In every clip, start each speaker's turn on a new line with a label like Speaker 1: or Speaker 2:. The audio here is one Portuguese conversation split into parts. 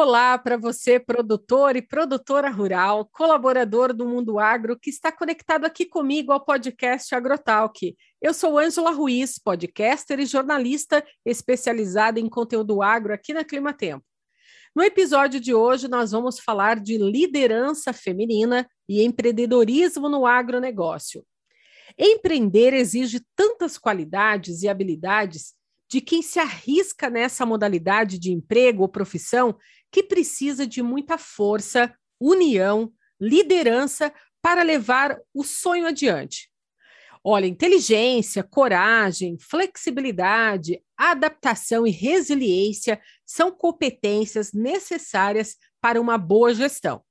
Speaker 1: Olá para você, produtor e produtora rural, colaborador do Mundo Agro, que está conectado aqui comigo ao podcast Agrotalk. Eu sou Ângela Ruiz, podcaster e jornalista especializada em conteúdo agro aqui na Clima Tempo. No episódio de hoje, nós vamos falar de liderança feminina e empreendedorismo no agronegócio. Empreender exige tantas qualidades e habilidades de quem se arrisca nessa modalidade de emprego ou profissão que precisa de muita força, união, liderança para levar o sonho adiante. Olha, inteligência, coragem, flexibilidade, adaptação e resiliência são competências necessárias para uma boa gestão.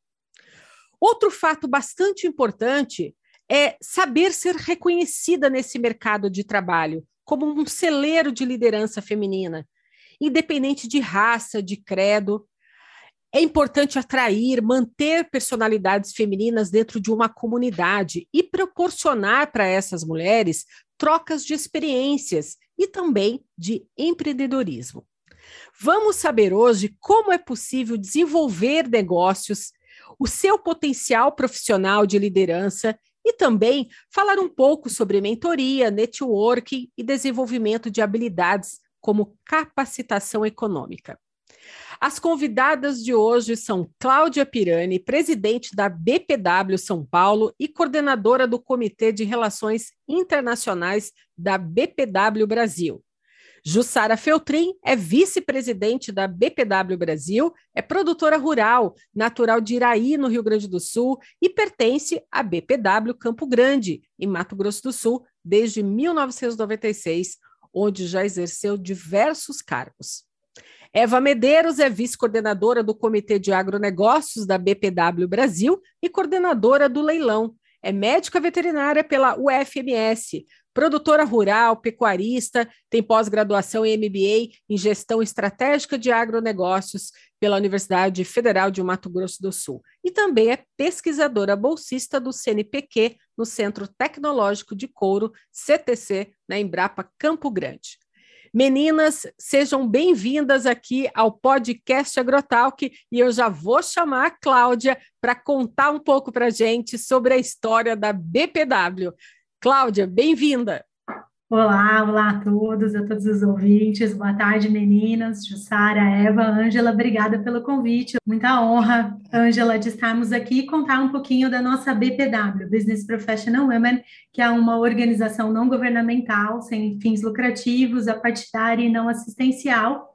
Speaker 1: Outro fato bastante importante é saber ser reconhecida nesse mercado de trabalho como um celeiro de liderança feminina, independente de raça, de credo, é importante atrair, manter personalidades femininas dentro de uma comunidade e proporcionar para essas mulheres trocas de experiências e também de empreendedorismo. Vamos saber hoje como é possível desenvolver negócios, o seu potencial profissional de liderança e também falar um pouco sobre mentoria, networking e desenvolvimento de habilidades como capacitação econômica. As convidadas de hoje são Cláudia Pirani, presidente da BPW São Paulo e coordenadora do Comitê de Relações Internacionais da BPW Brasil. Jussara Feltrin é vice-presidente da BPW Brasil, é produtora rural, natural de Iraí, no Rio Grande do Sul, e pertence à BPW Campo Grande, em Mato Grosso do Sul, desde 1996, onde já exerceu diversos cargos. Eva Medeiros é vice-coordenadora do Comitê de Agronegócios da BPW Brasil e coordenadora do leilão. É médica veterinária pela UFMS, produtora rural, pecuarista, tem pós-graduação em MBA em Gestão Estratégica de Agronegócios pela Universidade Federal de Mato Grosso do Sul e também é pesquisadora bolsista do CNPq no Centro Tecnológico de Couro, CTC, na Embrapa Campo Grande. Meninas, sejam bem-vindas aqui ao podcast Agrotalk e eu já vou chamar a Cláudia para contar um pouco para a gente sobre a história da BPW. Cláudia, bem-vinda!
Speaker 2: Olá, olá a todos, a todos os ouvintes. Boa tarde, meninas. Jussara, Eva, Ângela, obrigada pelo convite. Muita honra, Ângela, de estarmos aqui e contar um pouquinho da nossa BPW, Business Professional Women, que é uma organização não governamental, sem fins lucrativos, apartidária e não assistencial,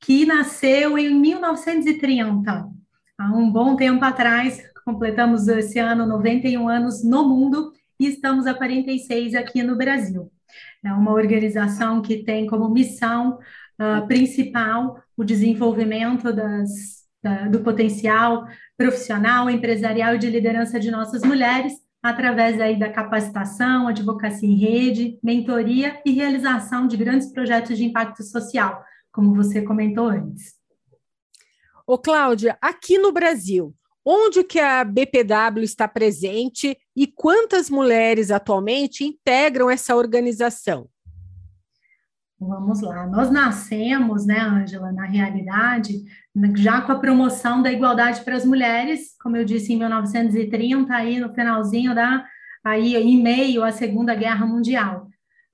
Speaker 2: que nasceu em 1930, há um bom tempo atrás. Completamos esse ano 91 anos no mundo e estamos há 46 aqui no Brasil. É uma organização que tem como missão uh, principal o desenvolvimento das, da, do potencial profissional, empresarial e de liderança de nossas mulheres, através aí da capacitação, advocacia em rede, mentoria e realização de grandes projetos de impacto social, como você comentou antes.
Speaker 1: Ô, Cláudia, aqui no Brasil, onde que a BPW está presente e quantas mulheres atualmente integram essa organização?
Speaker 2: Vamos lá. Nós nascemos, né, Ângela, na realidade, já com a promoção da igualdade para as mulheres, como eu disse, em 1930, aí no finalzinho da, aí em meio à Segunda Guerra Mundial,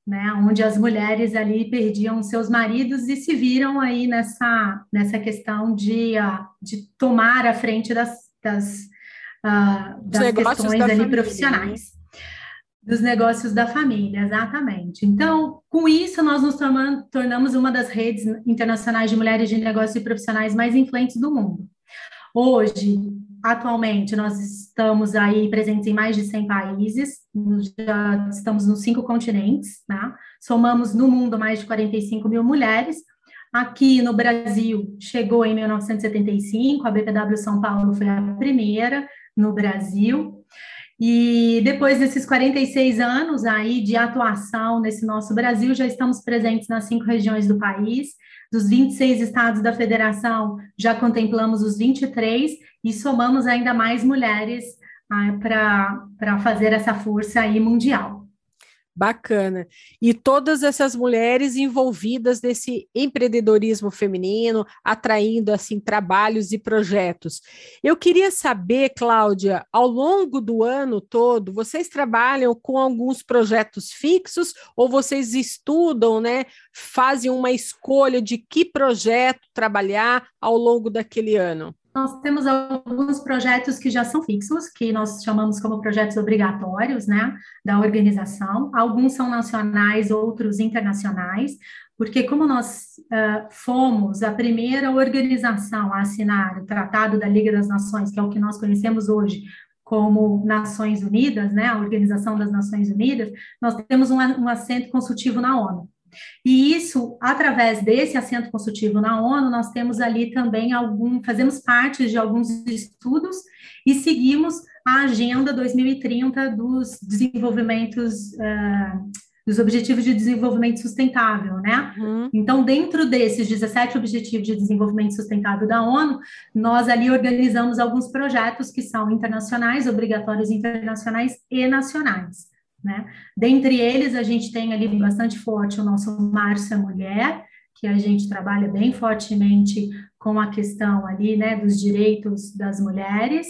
Speaker 2: né, onde as mulheres ali perdiam seus maridos e se viram aí nessa, nessa questão de, uh, de tomar a frente das, das, uh, das questões da ali família, profissionais. Né? Dos negócios da família, exatamente. Então, com isso, nós nos tornamos, tornamos uma das redes internacionais de mulheres de negócios e profissionais mais influentes do mundo. Hoje, atualmente, nós estamos aí presentes em mais de 100 países, já estamos nos cinco continentes, né? somamos no mundo mais de 45 mil mulheres, Aqui no Brasil, chegou em 1975, a BPW São Paulo foi a primeira no Brasil. E depois desses 46 anos aí de atuação nesse nosso Brasil, já estamos presentes nas cinco regiões do país. Dos 26 estados da federação, já contemplamos os 23 e somamos ainda mais mulheres ah, para fazer essa força aí mundial.
Speaker 1: Bacana. E todas essas mulheres envolvidas nesse empreendedorismo feminino, atraindo assim trabalhos e projetos. Eu queria saber, Cláudia, ao longo do ano todo, vocês trabalham com alguns projetos fixos ou vocês estudam, né? Fazem uma escolha de que projeto trabalhar ao longo daquele ano?
Speaker 2: Nós temos alguns projetos que já são fixos, que nós chamamos como projetos obrigatórios, né, da organização. Alguns são nacionais, outros internacionais, porque como nós uh, fomos a primeira organização a assinar o Tratado da Liga das Nações, que é o que nós conhecemos hoje como Nações Unidas, né, a Organização das Nações Unidas, nós temos um, um assento consultivo na ONU. E isso, através desse assento consultivo na ONU, nós temos ali também algum, fazemos parte de alguns estudos e seguimos a Agenda 2030 dos desenvolvimentos, uh, dos Objetivos de Desenvolvimento Sustentável, né? Uhum. Então, dentro desses 17 Objetivos de Desenvolvimento Sustentável da ONU, nós ali organizamos alguns projetos que são internacionais, obrigatórios internacionais e nacionais. Né? Dentre eles, a gente tem ali bastante forte o nosso Márcia Mulher, que a gente trabalha bem fortemente com a questão ali, né, dos direitos das mulheres.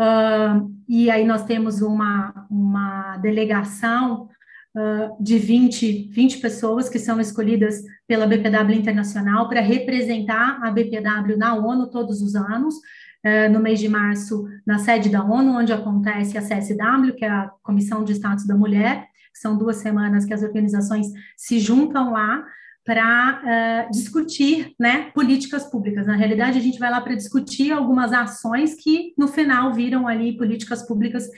Speaker 2: Uh, e aí nós temos uma, uma delegação uh, de 20, 20 pessoas que são escolhidas pela BPW Internacional para representar a BPW na ONU todos os anos. É, no mês de março na sede da ONU, onde acontece a CSW, que é a Comissão de Status da Mulher, são duas semanas que as organizações se juntam lá para uh, discutir né, políticas públicas. Na realidade, a gente vai lá para discutir algumas ações que, no final, viram ali políticas públicas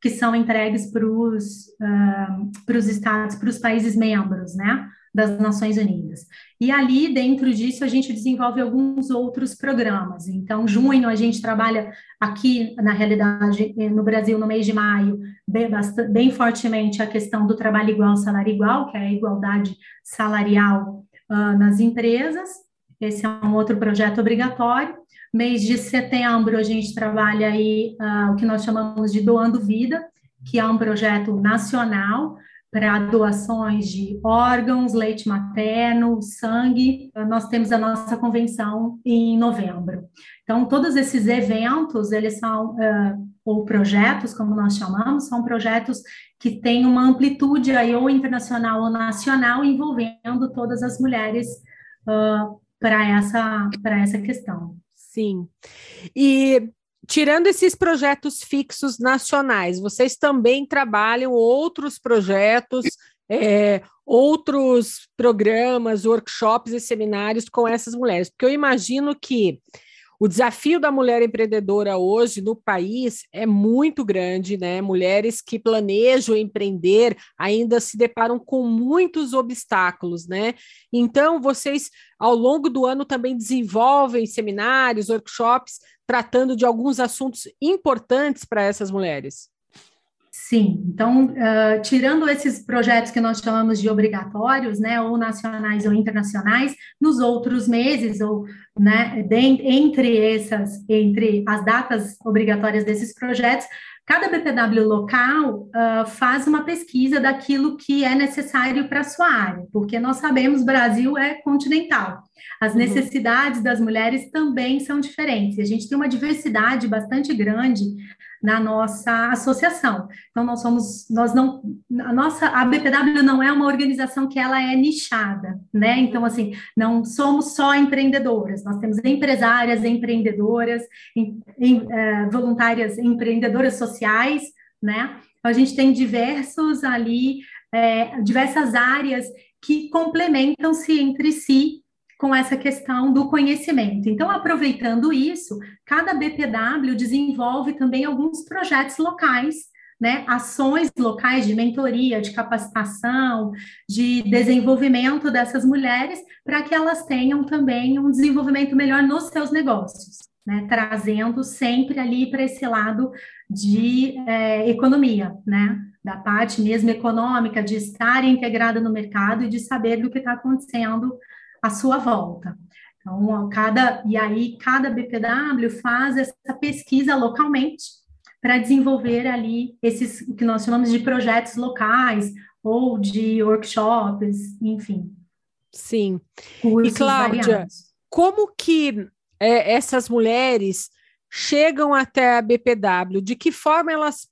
Speaker 2: que são entregues para os uh, estados, para os países membros, né? Das Nações Unidas. E ali, dentro disso, a gente desenvolve alguns outros programas. Então, junho, a gente trabalha aqui, na realidade, eh, no Brasil, no mês de maio, bem, bem fortemente a questão do trabalho igual, salário igual, que é a igualdade salarial uh, nas empresas. Esse é um outro projeto obrigatório. Mês de setembro, a gente trabalha aí uh, o que nós chamamos de Doando Vida, que é um projeto nacional para doações de órgãos, leite materno, sangue. Nós temos a nossa convenção em novembro. Então, todos esses eventos, eles são, uh, ou projetos, como nós chamamos, são projetos que têm uma amplitude aí, ou internacional ou nacional, envolvendo todas as mulheres uh, para essa, essa questão.
Speaker 1: Sim. E tirando esses projetos fixos nacionais, vocês também trabalham outros projetos, é, outros programas, workshops e seminários com essas mulheres? Porque eu imagino que o desafio da mulher empreendedora hoje no país é muito grande, né? Mulheres que planejam empreender ainda se deparam com muitos obstáculos, né? Então, vocês, ao longo do ano, também desenvolvem seminários, workshops, tratando de alguns assuntos importantes para essas mulheres.
Speaker 2: Sim, então, uh, tirando esses projetos que nós chamamos de obrigatórios, né, ou nacionais ou internacionais, nos outros meses, ou, né, de, entre essas, entre as datas obrigatórias desses projetos, cada BPW local uh, faz uma pesquisa daquilo que é necessário para a sua área, porque nós sabemos Brasil é continental. As uhum. necessidades das mulheres também são diferentes. A gente tem uma diversidade bastante grande na nossa associação. Então, nós somos, nós não, a nossa, a BPW não é uma organização que ela é nichada, né? Então, assim, não somos só empreendedoras, nós temos empresárias, empreendedoras, em, em, é, voluntárias, empreendedoras sociais, né? Então, a gente tem diversos ali, é, diversas áreas que complementam-se entre si com essa questão do conhecimento. Então, aproveitando isso, cada BPW desenvolve também alguns projetos locais, né, ações locais de mentoria, de capacitação, de desenvolvimento dessas mulheres, para que elas tenham também um desenvolvimento melhor nos seus negócios, né, trazendo sempre ali para esse lado de é, economia, né, da parte mesmo econômica, de estar integrada no mercado e de saber do que está acontecendo à sua volta. Então, cada, e aí cada BPW faz essa pesquisa localmente para desenvolver ali esses que nós chamamos de projetos locais ou de workshops, enfim.
Speaker 1: Sim. e Cláudia, variados. como que é, essas mulheres chegam até a BPW? De que forma elas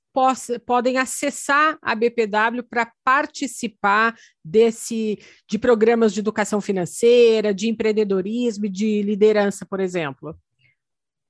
Speaker 1: podem acessar a BPW para participar desse de programas de educação financeira, de empreendedorismo, de liderança, por exemplo?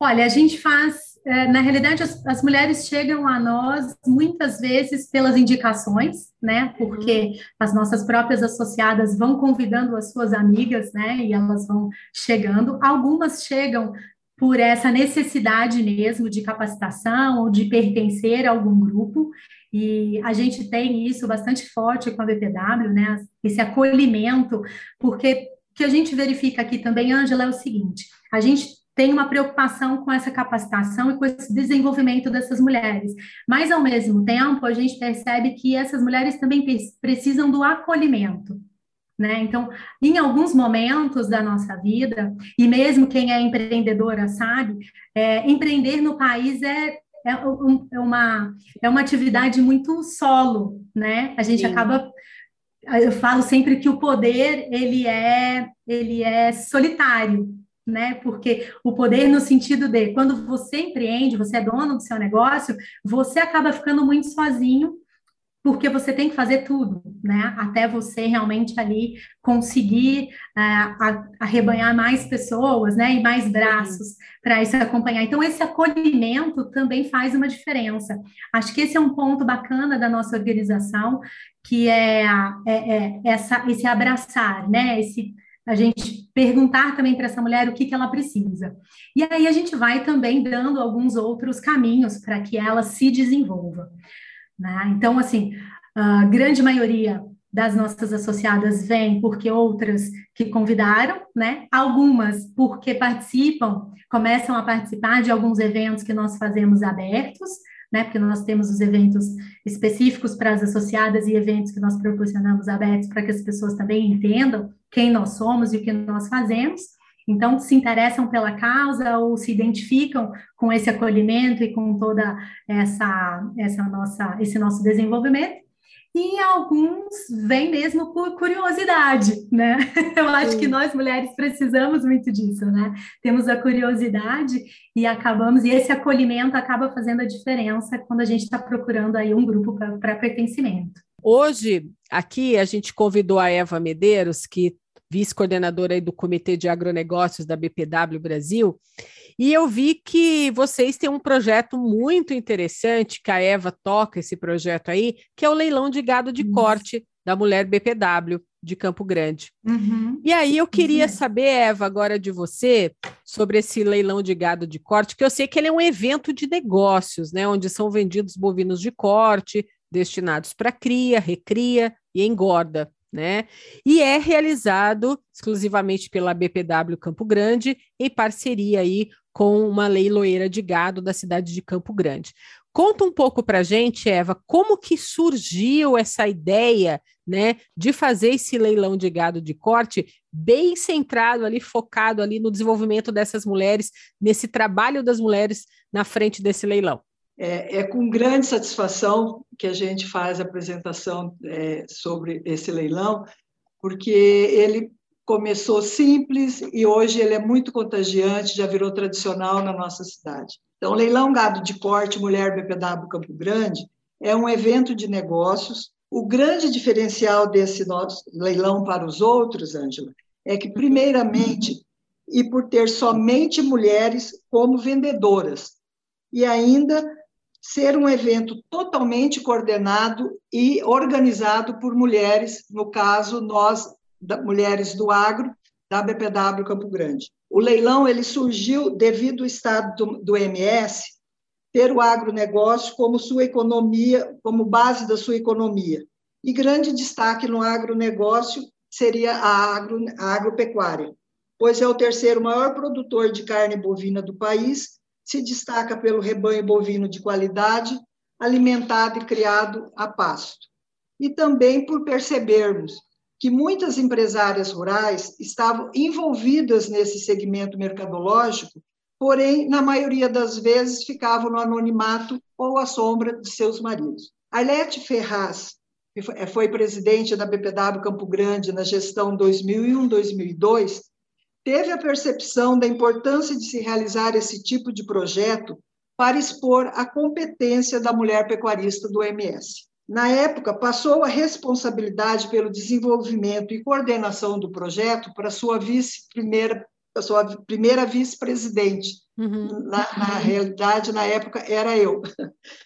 Speaker 2: Olha, a gente faz, é, na realidade, as, as, mulheres chegam a nós muitas vezes pelas indicações, né? Porque uhum. as nossas próprias associadas vão convidando as suas amigas, né? E elas vão chegando. Algumas chegam por essa necessidade mesmo de capacitação ou de pertencer a algum grupo. E a gente tem isso bastante forte com a BPW, né? Esse acolhimento, porque o que a gente verifica aqui também, Ângela, é o seguinte: a gente tem uma preocupação com essa capacitação e com esse desenvolvimento dessas mulheres. Mas, ao mesmo tempo, a gente percebe que essas mulheres também precisam do acolhimento. Né? Então, em alguns momentos da nossa vida, e mesmo quem é empreendedora sabe, é, empreender no país é, é, um, é, uma, é uma atividade muito solo, né? A gente Sim. acaba eu falo sempre que o poder ele é ele é solitário, né? Porque o poder no sentido de quando você empreende, você é dono do seu negócio, você acaba ficando muito sozinho porque você tem que fazer tudo, né? Até você realmente ali conseguir uh, arrebanhar mais pessoas, né? E mais braços para isso acompanhar. Então, esse acolhimento também faz uma diferença. Acho que esse é um ponto bacana da nossa organização, que é, é, é essa, esse abraçar, né? Esse a gente perguntar também para essa mulher o que, que ela precisa. E aí a gente vai também dando alguns outros caminhos para que ela se desenvolva. Né? Então, assim, a grande maioria das nossas associadas vem porque outras que convidaram, né? Algumas porque participam, começam a participar de alguns eventos que nós fazemos abertos, né? Porque nós temos os eventos específicos para as associadas e eventos que nós proporcionamos abertos para que as pessoas também entendam quem nós somos e o que nós fazemos. Então, se interessam pela causa ou se identificam com esse acolhimento e com toda essa, essa nossa, esse nosso desenvolvimento. E alguns vêm mesmo por curiosidade, né? Eu acho Sim. que nós mulheres precisamos muito disso, né? Temos a curiosidade e acabamos, e esse acolhimento acaba fazendo a diferença quando a gente está procurando aí um grupo para pertencimento.
Speaker 1: Hoje, aqui, a gente convidou a Eva Medeiros, que vice-coordenadora do Comitê de Agronegócios da BPW Brasil, e eu vi que vocês têm um projeto muito interessante, que a Eva toca esse projeto aí, que é o leilão de gado de corte da mulher BPW de Campo Grande. Uhum. E aí eu queria uhum. saber, Eva, agora de você, sobre esse leilão de gado de corte, que eu sei que ele é um evento de negócios, né, onde são vendidos bovinos de corte, destinados para cria, recria e engorda né? E é realizado exclusivamente pela BPW Campo Grande, em parceria aí com uma leiloeira de gado da cidade de Campo Grande. Conta um pouco para gente, Eva, como que surgiu essa ideia, né, de fazer esse leilão de gado de corte bem centrado ali, focado ali no desenvolvimento dessas mulheres, nesse trabalho das mulheres na frente desse leilão.
Speaker 3: É, é, com grande satisfação que a gente faz a apresentação é, sobre esse leilão, porque ele começou simples e hoje ele é muito contagiante, já virou tradicional na nossa cidade. Então, Leilão Gado de Corte Mulher BPW Campo Grande é um evento de negócios. O grande diferencial desse nosso leilão para os outros, Ângela, é que, primeiramente, e por ter somente mulheres como vendedoras, e ainda ser um evento totalmente coordenado e organizado por mulheres, no caso, nós, da, mulheres do agro, da BPW Campo Grande. O leilão ele surgiu devido ao estado do, do MS ter o agronegócio como sua economia, como base da sua economia. E grande destaque no agronegócio seria a, agro, a agropecuária, pois é o terceiro maior produtor de carne bovina do país se destaca pelo rebanho bovino de qualidade, alimentado e criado a pasto. E também por percebermos que muitas empresárias rurais estavam envolvidas nesse segmento mercadológico, porém, na maioria das vezes, ficavam no anonimato ou à sombra de seus maridos. Arlete Ferraz foi presidente da BPW Campo Grande na gestão 2001-2002, teve a percepção da importância de se realizar esse tipo de projeto para expor a competência da mulher pecuarista do MS. Na época, passou a responsabilidade pelo desenvolvimento e coordenação do projeto para sua vice-primeira a sua primeira vice-presidente. Uhum. Na, na, realidade, na época, era eu.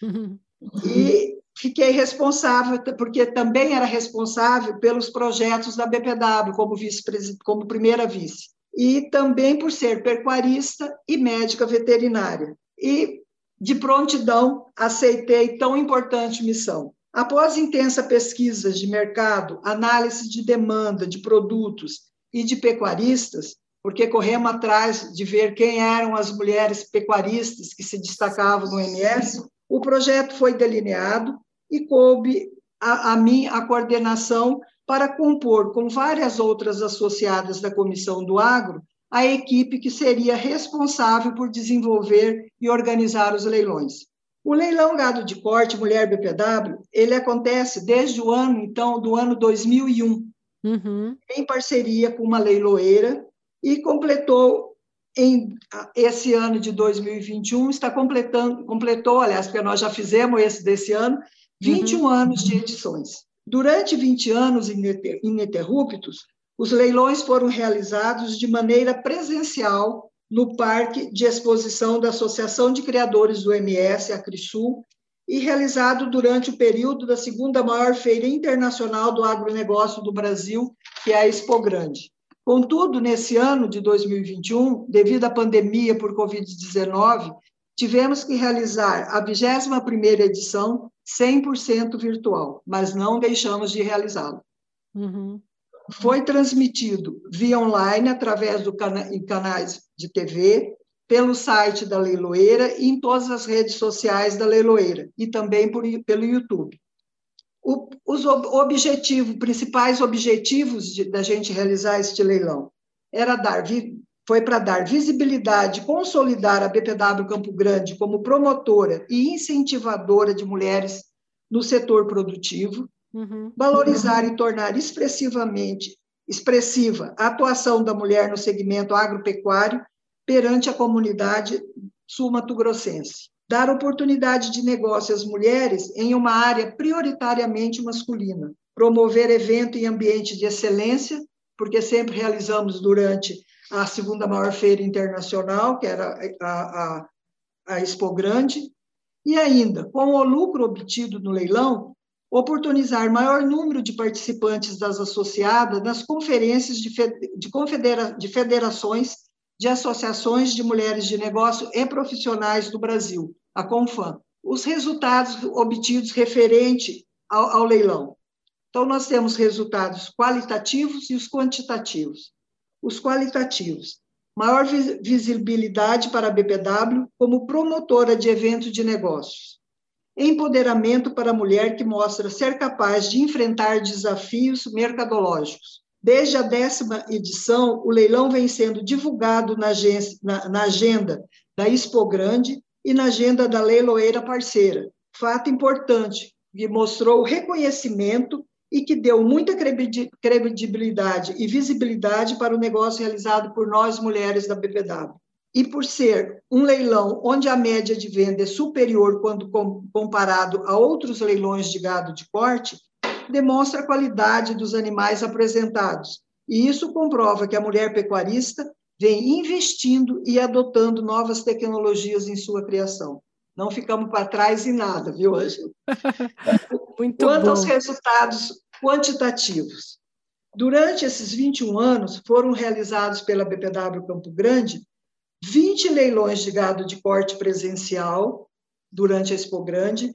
Speaker 3: Uhum. E fiquei responsável, porque também era responsável pelos projetos da BPW, como, vice como primeira vice. E também por ser pecuarista e médica veterinária. E, de prontidão, aceitei tão importante missão. Após intensa pesquisa de mercado, análise de demanda de produtos e de pecuaristas, porque corremos atrás de ver quem eram as mulheres pecuaristas que se destacavam no MS, o projeto foi delineado e coube a, a mim a coordenação para compor com várias outras associadas da Comissão do Agro a equipe que seria responsável por desenvolver e organizar os leilões. O leilão gado de corte Mulher BPW, ele acontece desde o ano, então, do ano 2001, uhum. em parceria com uma leiloeira, e completou em esse ano de 2021, está completando, completou, aliás, porque nós já fizemos esse desse ano, 21 uhum. anos de edições. Durante 20 anos ininterruptos, os leilões foram realizados de maneira presencial no Parque de Exposição da Associação de Criadores do MS, a CRISUL, e realizado durante o período da segunda maior feira internacional do agronegócio do Brasil, que é a Expo Grande. Contudo, nesse ano de 2021, devido à pandemia por Covid-19, tivemos que realizar a 21ª edição 100% virtual, mas não deixamos de realizá-la. Uhum foi transmitido via online, através do cana canais de TV, pelo site da Leiloeira e em todas as redes sociais da Leiloeira, e também por, pelo YouTube. O, os objetivos, principais objetivos de, da gente realizar este leilão era dar, foi para dar visibilidade, consolidar a BPW Campo Grande como promotora e incentivadora de mulheres no setor produtivo, Uhum. Valorizar uhum. e tornar expressivamente expressiva a atuação da mulher no segmento agropecuário perante a comunidade sul-mato-grossense. Dar oportunidade de negócio às mulheres em uma área prioritariamente masculina. Promover evento em ambiente de excelência, porque sempre realizamos durante a segunda maior feira internacional, que era a, a, a Expo Grande, e ainda, com o lucro obtido no leilão, oportunizar maior número de participantes das associadas nas conferências de, de, confedera, de federações de associações de mulheres de negócio e profissionais do Brasil, a Confam. Os resultados obtidos referente ao, ao leilão. Então, nós temos resultados qualitativos e os quantitativos. Os qualitativos, maior visibilidade para a BPW como promotora de eventos de negócios Empoderamento para a mulher que mostra ser capaz de enfrentar desafios mercadológicos. Desde a décima edição, o leilão vem sendo divulgado na, na, na agenda da Expo Grande e na agenda da leiloeira parceira. Fato importante, que mostrou reconhecimento e que deu muita credibilidade e visibilidade para o negócio realizado por nós, mulheres da BPW e por ser um leilão onde a média de venda é superior quando comparado a outros leilões de gado de corte, demonstra a qualidade dos animais apresentados. E isso comprova que a mulher pecuarista vem investindo e adotando novas tecnologias em sua criação. Não ficamos para trás em nada, viu, Ângela? Muito Quanto bom. aos resultados quantitativos, durante esses 21 anos, foram realizados pela BPW Campo Grande 20 leilões de gado de corte presencial durante a Expo Grande,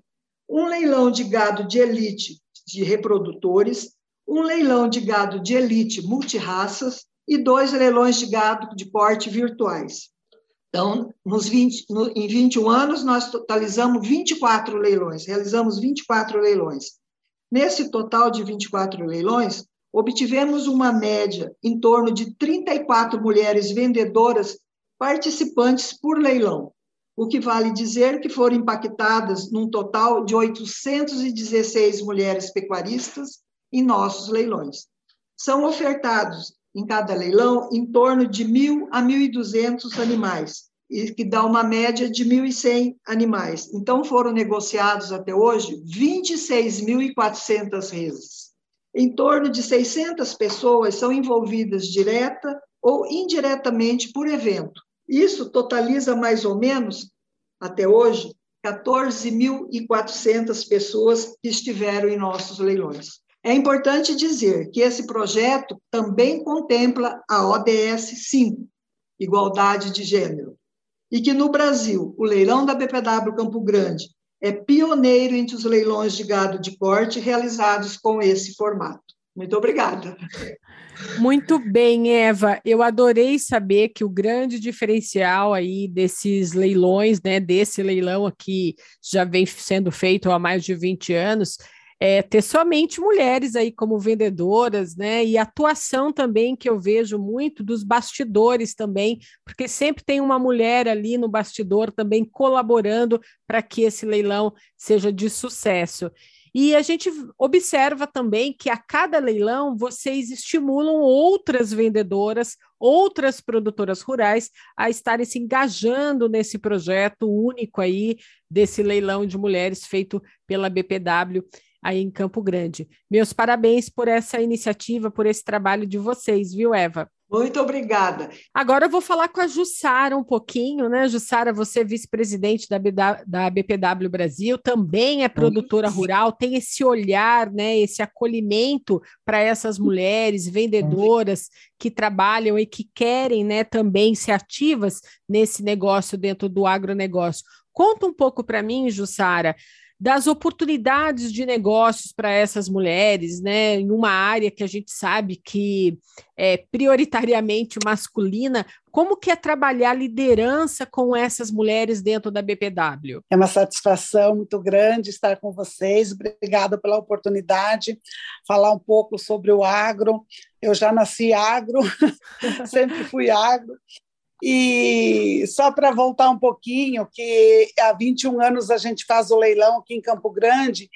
Speaker 3: um leilão de gado de elite de reprodutores, um leilão de gado de elite multirraças e dois leilões de gado de corte virtuais. Então, nos 20, no, em 21 anos, nós totalizamos 24 leilões, realizamos 24 leilões. Nesse total de 24 leilões, obtivemos uma média em torno de 34 mulheres vendedoras participantes por leilão. o que vale dizer que foram impactadas num total de 816 mulheres pecuaristas em nossos leilões. São ofertados em cada leilão em torno de 1.000 a 1.200 animais, e que dá uma média de 1.100 animais. Então, foram negociados até hoje 26.400 reses. Em torno de 600 pessoas são envolvidas direta ou indiretamente por evento. Isso totaliza mais ou menos, até hoje, 14.400 pessoas que estiveram em nossos leilões. É importante dizer que esse projeto também contempla a ODS 5, Igualdade de Gênero, e que no Brasil o leilão da BPW Campo Grande é pioneiro entre os leilões de gado de corte realizados com esse formato. Muito obrigada.
Speaker 1: Muito bem, Eva. Eu adorei saber que o grande diferencial aí desses leilões, né, desse leilão aqui já vem sendo feito há mais de 20 anos, é, ter somente mulheres aí como vendedoras, né? E atuação também que eu vejo muito dos bastidores também, porque sempre tem uma mulher ali no bastidor também colaborando para que esse leilão seja de sucesso. E a gente observa também que a cada leilão vocês estimulam outras vendedoras, outras produtoras rurais a estarem se engajando nesse projeto único aí desse leilão de mulheres feito pela BPW aí em Campo Grande. Meus parabéns por essa iniciativa, por esse trabalho de vocês, viu, Eva?
Speaker 3: Muito obrigada.
Speaker 1: Agora eu vou falar com a Jussara um pouquinho, né? Jussara, você é vice-presidente da, da BPW Brasil, também é produtora rural, tem esse olhar, né? Esse acolhimento para essas mulheres vendedoras que trabalham e que querem, né, também ser ativas nesse negócio dentro do agronegócio. Conta um pouco para mim, Jussara, das oportunidades de negócios para essas mulheres, né, em uma área que a gente sabe que é prioritariamente masculina, como que é trabalhar liderança com essas mulheres dentro da BPW?
Speaker 4: É uma satisfação muito grande estar com vocês. Obrigada pela oportunidade, falar um pouco sobre o agro. Eu já nasci agro, sempre fui agro, e só para voltar um pouquinho, que há 21 anos a gente faz o leilão aqui em Campo Grande,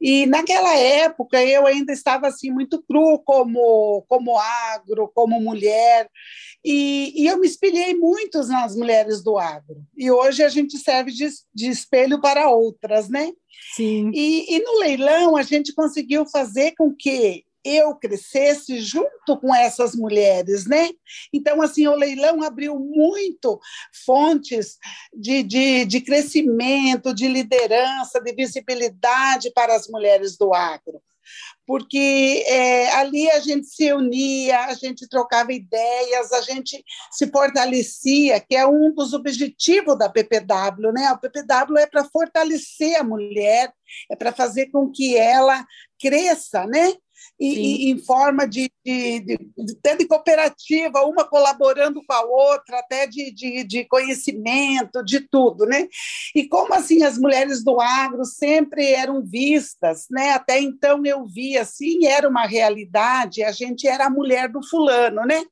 Speaker 4: e naquela época eu ainda estava assim muito cru como, como agro, como mulher, e, e eu me espelhei muito nas mulheres do agro. E hoje a gente serve de, de espelho para outras, né?
Speaker 1: Sim.
Speaker 4: E, e no leilão a gente conseguiu fazer com que eu crescesse junto com essas mulheres, né? Então, assim, o leilão abriu muito fontes de, de, de crescimento, de liderança, de visibilidade para as mulheres do agro porque é, ali a gente se unia, a gente trocava ideias, a gente se fortalecia, que é um dos objetivos da PPW, né? A PPW é para fortalecer a mulher, é para fazer com que ela cresça, né? E, e, em forma de, de, de, de, de, cooperativa, uma colaborando com a outra, até de, de, de conhecimento, de tudo, né? E como assim as mulheres do agro sempre eram vistas, né? Até então eu via assim, era uma realidade, a gente era a mulher do fulano, né?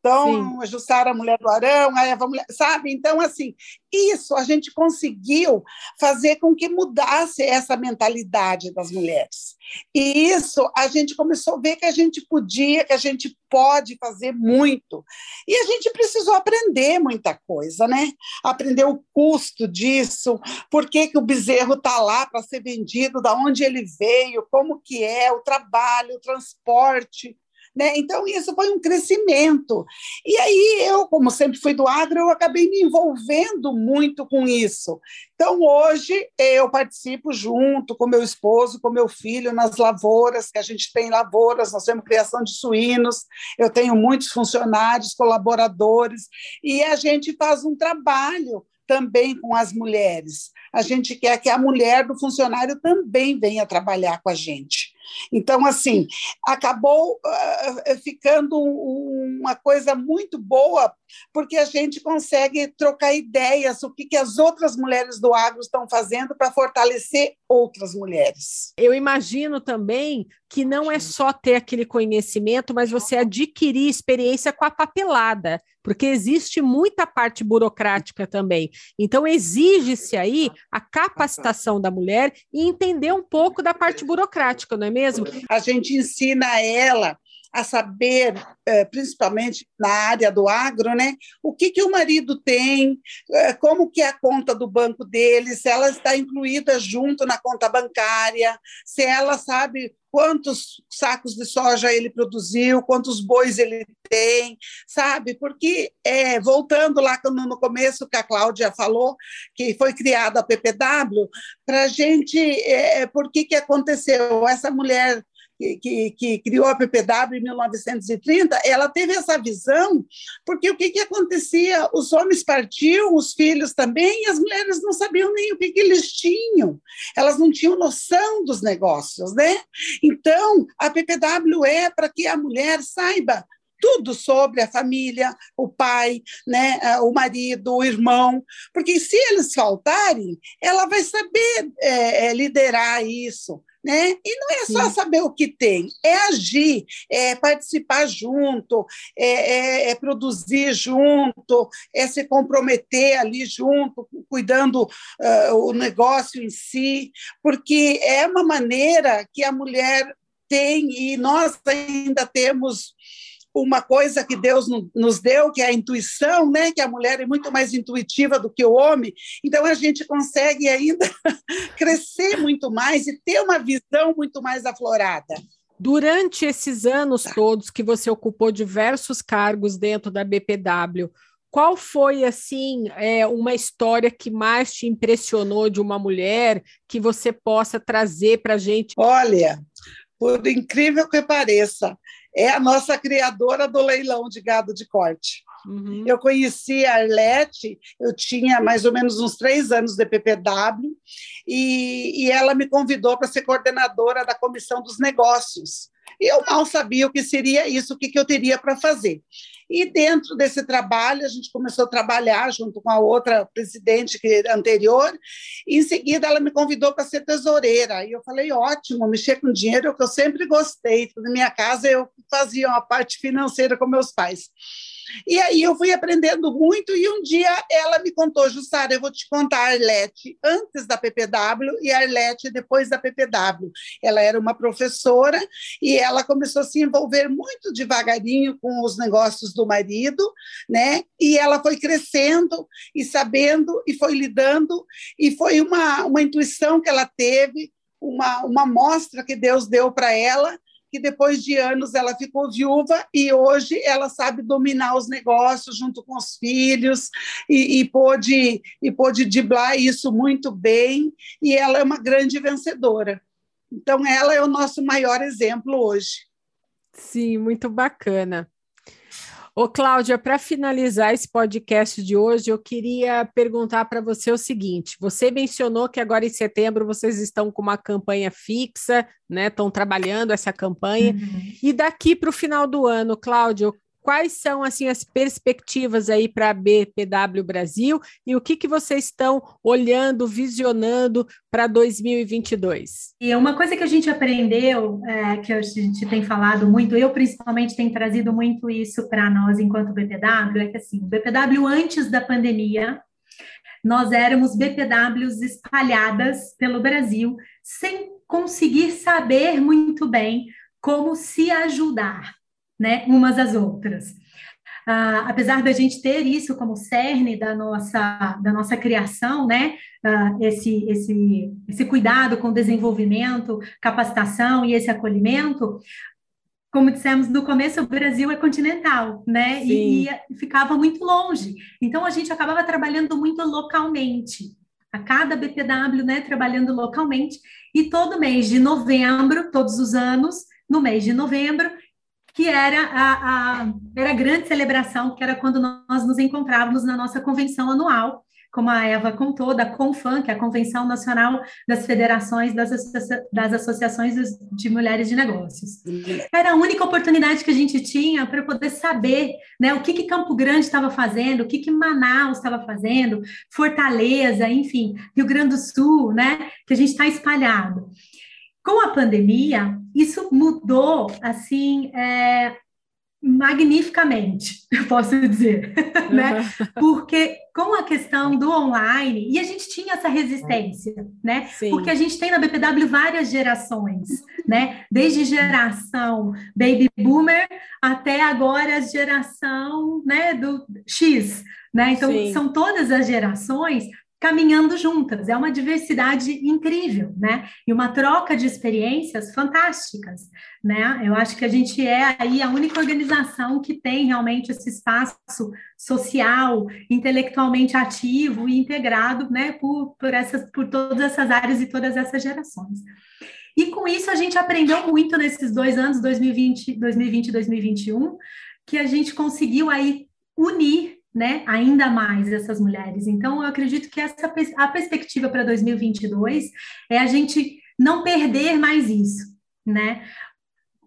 Speaker 4: Então, Sim. a Jussara, a mulher do Arão, a Eva, mulher, sabe? Então, assim, isso a gente conseguiu fazer com que mudasse essa mentalidade das mulheres. E isso a gente começou a ver que a gente podia, que a gente pode fazer muito. E a gente precisou aprender muita coisa, né? Aprender o custo disso, por que, que o bezerro está lá para ser vendido, da onde ele veio, como que é, o trabalho, o transporte, né? Então, isso foi um crescimento. E aí, eu, como sempre fui do agro, eu acabei me envolvendo muito com isso. Então, hoje, eu participo junto com meu esposo, com meu filho, nas lavouras, que a gente tem lavouras, nós temos criação de suínos, eu tenho muitos funcionários, colaboradores, e a gente faz um trabalho também com as mulheres. A gente quer que a mulher do funcionário também venha trabalhar com a gente. Então, assim, acabou uh, ficando um, uma coisa muito boa, porque a gente consegue trocar ideias, o que, que as outras mulheres do agro estão fazendo para fortalecer outras mulheres.
Speaker 1: Eu imagino também que não é só ter aquele conhecimento, mas você adquirir experiência com a papelada, porque existe muita parte burocrática também. Então, exige-se aí a capacitação da mulher e entender um pouco da parte burocrática, não é mesmo?
Speaker 4: A gente ensina ela a saber, eh, principalmente na área do agro, né, o que, que o marido tem, eh, como que é a conta do banco dele, se ela está incluída junto na conta bancária, se ela sabe quantos sacos de soja ele produziu, quantos bois ele tem, sabe? Porque, é, voltando lá no começo que a Cláudia falou, que foi criada a PPW, para a gente, é, por que, que aconteceu? Essa mulher que, que, criou a PPW em 1930, ela teve essa visão, porque o que, que acontecia? Os homens partiam, os filhos também, e as mulheres não sabiam nem o que, que eles tinham, elas não tinham noção dos negócios, né? Então, a PPW é para que a mulher saiba tudo sobre a família, o pai, né, o marido, o irmão, porque se eles faltarem, ela vai saber é, liderar isso, né? E não é só Sim. saber o que tem, é agir, é participar junto, é, é, é, produzir junto, é se comprometer ali junto, cuidando uh, o negócio em si, porque é uma maneira que a mulher tem e nós ainda temos uma coisa que Deus nos deu, que é a intuição, né? que a mulher é muito mais intuitiva do que o homem, então a gente consegue ainda crescer muito mais e ter uma visão muito mais aflorada.
Speaker 1: Durante esses anos tá. todos que você ocupou diversos cargos dentro da BPW, qual foi assim é, uma história que mais te impressionou de uma mulher que você possa trazer para a gente?
Speaker 4: Olha, por incrível que pareça, é a nossa criadora do leilão de gado de corte. Uhum. Eu conheci a Arlete, eu tinha mais ou menos uns três anos de PPW, e, e ela me convidou para ser coordenadora da comissão dos negócios. Eu mal sabia o que seria isso, o que, que eu teria para fazer. E dentro desse trabalho, a gente começou a trabalhar junto com a outra presidente anterior, em seguida ela me convidou para ser tesoureira. E eu falei, ótimo, mexer com dinheiro é o que eu sempre gostei. Na minha casa eu fazia uma parte financeira com meus pais. E aí eu fui aprendendo muito, e um dia ela me contou, Jussara, eu vou te contar a Arlete antes da PPW e a Arlete depois da PPW. Ela era uma professora e ela começou a se envolver muito devagarinho com os negócios do marido, né? E ela foi crescendo e sabendo e foi lidando, e foi uma, uma intuição que ela teve, uma, uma mostra que Deus deu para ela, que depois de anos ela ficou viúva e hoje ela sabe dominar os negócios junto com os filhos e, e pôde e pôde driblar isso muito bem e ela é uma grande vencedora. Então ela é o nosso maior exemplo hoje.
Speaker 1: Sim, muito bacana. Ô, Cláudia, para finalizar esse podcast de hoje, eu queria perguntar para você o seguinte: você mencionou que agora em setembro vocês estão com uma campanha fixa, né? Estão trabalhando essa campanha. Uhum. E daqui para o final do ano, Cláudia, quais são assim as perspectivas aí para a BPW Brasil e o que, que vocês estão olhando, visionando para 2022?
Speaker 2: E uma coisa que a gente aprendeu, é, que a gente tem falado muito, eu principalmente tenho trazido muito isso para nós enquanto BPW, é que assim, BPW antes da pandemia, nós éramos BPWs espalhadas pelo Brasil, sem conseguir saber muito bem como se ajudar né, umas às outras. Ah, apesar da gente ter isso como cerne da nossa, da nossa criação, né, ah, esse, esse, esse cuidado com desenvolvimento, capacitação e esse acolhimento, como dissemos no começo, o Brasil é continental, né? E, e, ficava muito longe. Então a gente acabava trabalhando muito localmente. A cada BPW, né, trabalhando localmente. E todo mês de novembro, todos os anos, no mês de novembro, que era a, a, era a grande celebração, que era quando nós nos encontrávamos na nossa convenção anual, como a Eva contou, da CONFAN, que é a Convenção Nacional das Federações das, Associa das Associações de Mulheres de Negócios. Era a única oportunidade que a gente tinha para poder saber né, o que, que Campo Grande estava fazendo, o que, que Manaus estava fazendo, Fortaleza, enfim, Rio Grande do Sul, né, que a gente está espalhado. Com a pandemia, isso mudou, assim, é, magnificamente, eu posso dizer, né? Porque com a questão do online, e a gente tinha essa resistência, né? Sim. Porque a gente tem na BPW várias gerações, né? Desde geração baby boomer até agora a geração, né, do X, né? Então Sim. são todas as gerações caminhando juntas. É uma diversidade incrível, né? E uma troca de experiências fantásticas, né? Eu acho que a gente é aí a única organização que tem realmente esse espaço social, intelectualmente ativo e integrado, né? Por, por, essas, por todas essas áreas e todas essas gerações. E com isso a gente aprendeu muito nesses dois anos, 2020, 2020 e 2021, que a gente conseguiu aí unir né, ainda mais essas mulheres. Então, eu acredito que essa a perspectiva para 2022 é a gente não perder mais isso, né?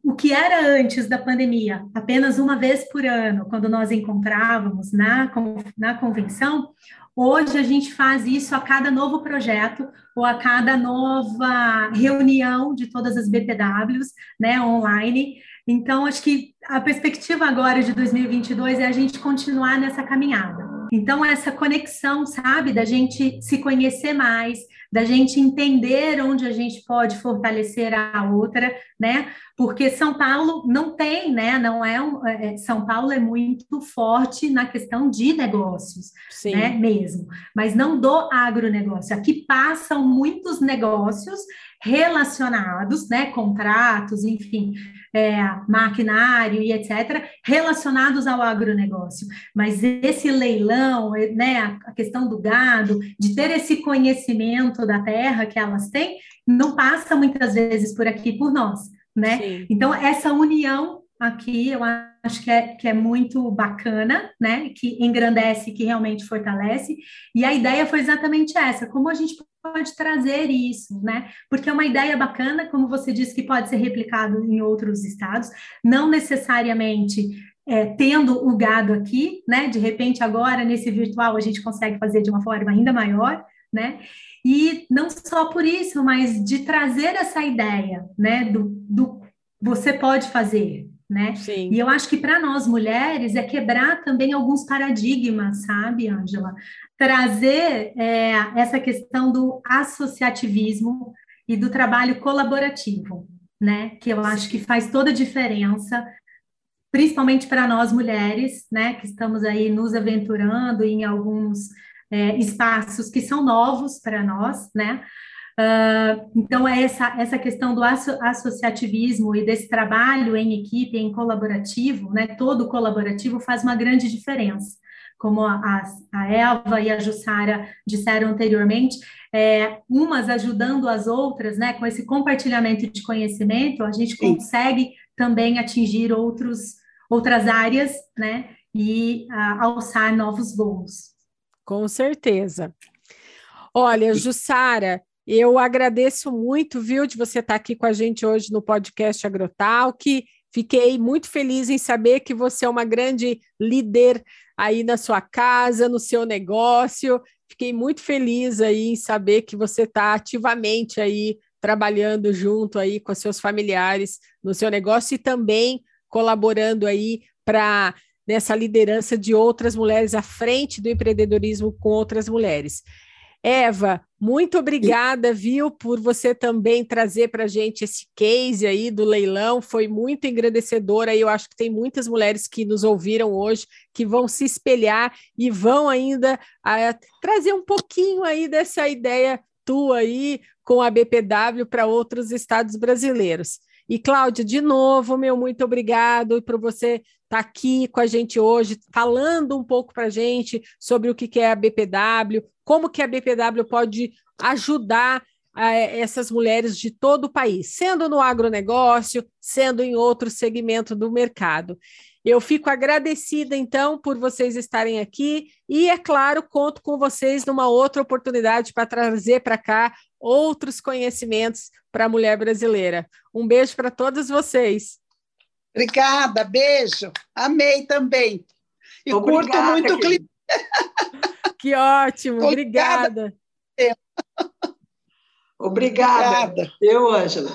Speaker 2: O que era antes da pandemia, apenas uma vez por ano, quando nós encontrávamos na, na convenção, hoje a gente faz isso a cada novo projeto ou a cada nova reunião de todas as BPWs, né, online, então, acho que a perspectiva agora de 2022 é a gente continuar nessa caminhada. Então, essa conexão, sabe, da gente se conhecer mais, da gente entender onde a gente pode fortalecer a outra, né? Porque São Paulo não tem, né? Não é, um, é São Paulo é muito forte na questão de negócios, Sim. né? Mesmo, mas não do agronegócio. Aqui passam muitos negócios relacionados, né? Contratos, enfim é, maquinário e etc., relacionados ao agronegócio. Mas esse leilão, né, a questão do gado, de ter esse conhecimento da terra que elas têm, não passa muitas vezes por aqui por nós, né? Sim. Então, essa união aqui, eu acho que é, que é muito bacana, né? Que engrandece, que realmente fortalece. E a ideia foi exatamente essa: como a gente pode trazer isso, né? Porque é uma ideia bacana, como você disse, que pode ser replicado em outros estados, não necessariamente é, tendo o gado aqui, né? De repente, agora, nesse virtual, a gente consegue fazer de uma forma ainda maior, né? E não só por isso, mas de trazer essa ideia, né? Do, do você pode fazer, né? Sim. E eu acho que para nós mulheres é quebrar também alguns paradigmas, sabe, Ângela? Trazer é, essa questão do associativismo e do trabalho colaborativo, né? Que eu acho que faz toda a diferença, principalmente para nós mulheres, né? Que estamos aí nos aventurando em alguns é, espaços que são novos para nós, né? Uh, então, é essa, essa questão do asso associativismo e desse trabalho em equipe, em colaborativo, né, todo colaborativo faz uma grande diferença. Como a, a Elva e a Jussara disseram anteriormente, é, umas ajudando as outras, né, com esse compartilhamento de conhecimento, a gente Sim. consegue também atingir outros, outras áreas, né, e uh, alçar novos voos.
Speaker 1: Com certeza. Olha, Jussara, eu agradeço muito, viu, de você estar aqui com a gente hoje no podcast Agrotalk. Fiquei muito feliz em saber que você é uma grande líder aí na sua casa, no seu negócio. Fiquei muito feliz aí em saber que você está ativamente aí trabalhando junto aí com seus familiares no seu negócio e também colaborando aí para nessa liderança de outras mulheres à frente do empreendedorismo com outras mulheres. Eva, muito obrigada, viu, por você também trazer para a gente esse case aí do leilão. Foi muito engrandecedor. Aí eu acho que tem muitas mulheres que nos ouviram hoje que vão se espelhar e vão ainda a, trazer um pouquinho aí dessa ideia tua aí com a BPW para outros estados brasileiros. E, Cláudia, de novo, meu muito obrigado por você estar tá aqui com a gente hoje, falando um pouco para a gente sobre o que é a BPW, como que a BPW pode ajudar eh, essas mulheres de todo o país, sendo no agronegócio, sendo em outro segmento do mercado. Eu fico agradecida, então, por vocês estarem aqui e, é claro, conto com vocês numa outra oportunidade para trazer para cá outros conhecimentos para a mulher brasileira. Um beijo para todos vocês.
Speaker 4: Obrigada, beijo. Amei também. E Obrigada, curto muito o clipe.
Speaker 1: Que ótimo, obrigada.
Speaker 3: Obrigada. Obrigada. Eu, Ângela.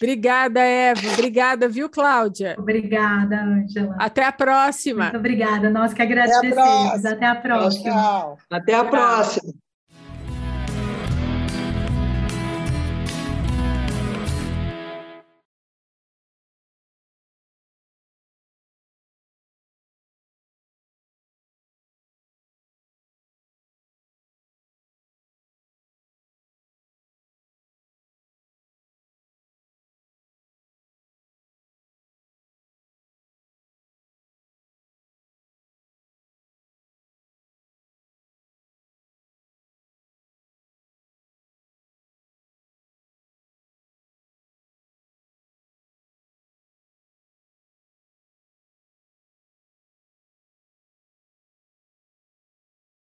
Speaker 1: Obrigada, Eva. Obrigada, viu, Cláudia?
Speaker 2: Obrigada, Ângela.
Speaker 1: Até a próxima.
Speaker 2: Muito obrigada. Nós que agradecemos. Até a próxima. Até a próxima.
Speaker 3: Tchau. Até a próxima.